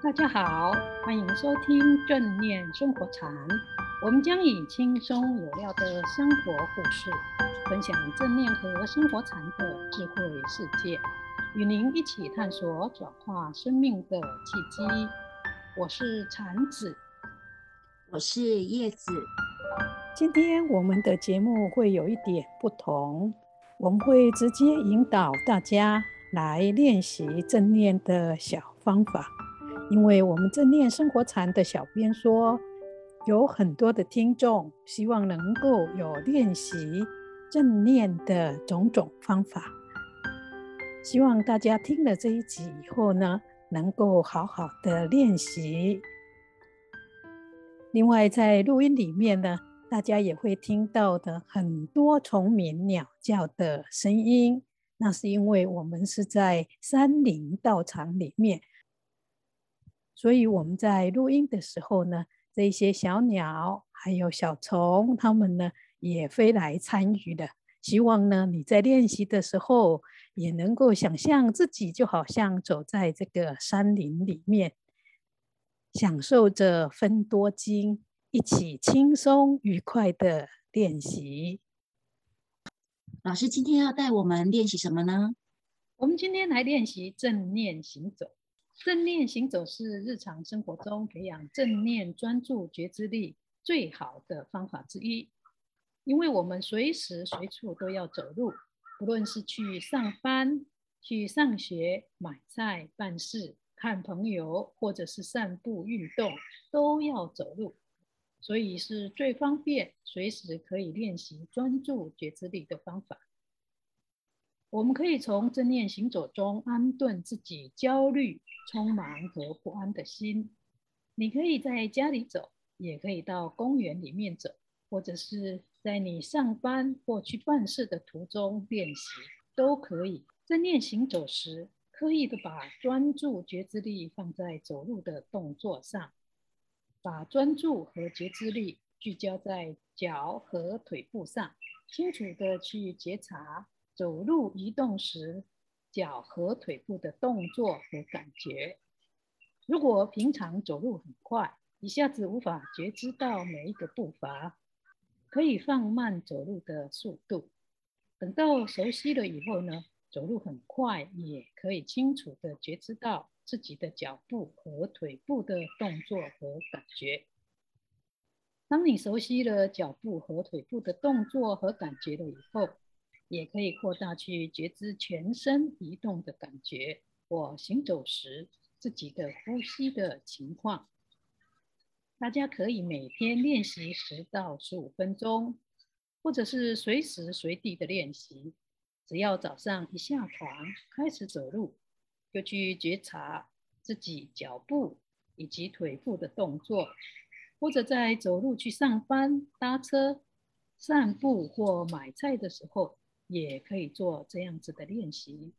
大家好，欢迎收听正念生活禅。我们将以轻松有料的生活故事，分享正念和生活禅的智慧世界，与您一起探索转化生命的契机。我是禅子，我是叶子。今天我们的节目会有一点不同，我们会直接引导大家来练习正念的小方法。因为我们正念生活禅的小编说，有很多的听众希望能够有练习正念的种种方法，希望大家听了这一集以后呢，能够好好的练习。另外，在录音里面呢，大家也会听到的很多虫鸣鸟叫的声音，那是因为我们是在山林道场里面。所以我们在录音的时候呢，这些小鸟还有小虫，它们呢也飞来参与的。希望呢你在练习的时候，也能够想象自己就好像走在这个山林里面，享受着分多精，一起轻松愉快的练习。老师今天要带我们练习什么呢？我们今天来练习正念行走。正念行走是日常生活中培养正念专注觉知力最好的方法之一，因为我们随时随处都要走路，不论是去上班、去上学、买菜、办事、看朋友，或者是散步运动，都要走路，所以是最方便、随时可以练习专注觉知力的方法。我们可以从正念行走中安顿自己焦虑、匆忙和不安的心。你可以在家里走，也可以到公园里面走，或者是在你上班或去办事的途中练习，都可以。正念行走时，刻意的把专注觉知力放在走路的动作上，把专注和觉知力聚焦在脚和腿部上，清楚的去觉察。走路移动时，脚和腿部的动作和感觉。如果平常走路很快，一下子无法觉知到每一个步伐，可以放慢走路的速度。等到熟悉了以后呢，走路很快也可以清楚地觉知到自己的脚步和腿部的动作和感觉。当你熟悉了脚步和腿部的动作和感觉了以后，也可以扩大去觉知全身移动的感觉，或行走时自己的呼吸的情况。大家可以每天练习十到十五分钟，或者是随时随地的练习。只要早上一下床开始走路，就去觉察自己脚步以及腿部的动作，或者在走路去上班、搭车、散步或买菜的时候。也可以做这样子的练习，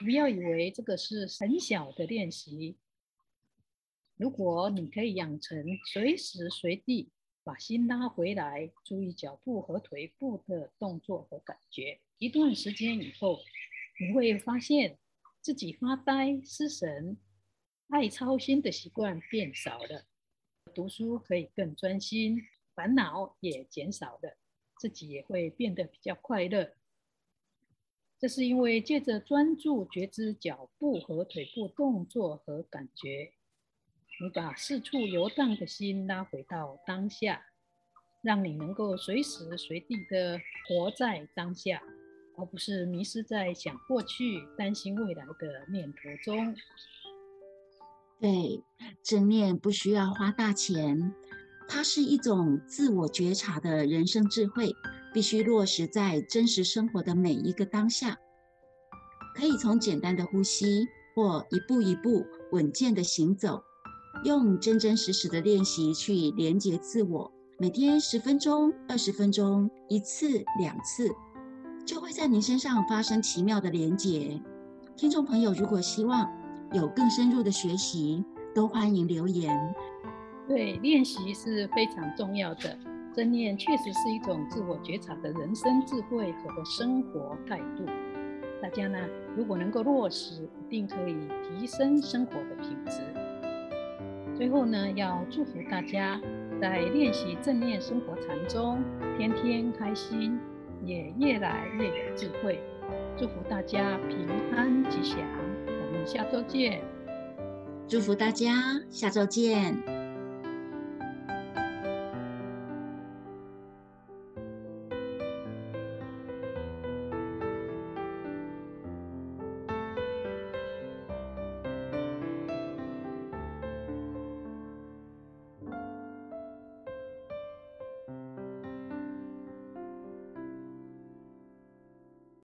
不要以为这个是很小的练习。如果你可以养成随时随地把心拉回来，注意脚步和腿部的动作和感觉，一段时间以后，你会发现自己发呆、失神、爱操心的习惯变少了，读书可以更专心，烦恼也减少了。自己也会变得比较快乐，这是因为借着专注觉知脚步和腿部动作和感觉，你把四处游荡的心拉回到当下，让你能够随时随地的活在当下，而不是迷失在想过去、担心未来的念头中。对，正念不需要花大钱。它是一种自我觉察的人生智慧，必须落实在真实生活的每一个当下。可以从简单的呼吸，或一步一步稳健的行走，用真真实实的练习去连接自我。每天十分钟、二十分钟，一次两次，就会在您身上发生奇妙的连接。听众朋友，如果希望有更深入的学习，都欢迎留言。对练习是非常重要的。正念确实是一种自我觉察的人生智慧和生活态度。大家呢，如果能够落实，一定可以提升生活的品质。最后呢，要祝福大家在练习正念生活禅中，天天开心，也越来越有智慧。祝福大家平安吉祥。我们下周见，祝福大家下周见。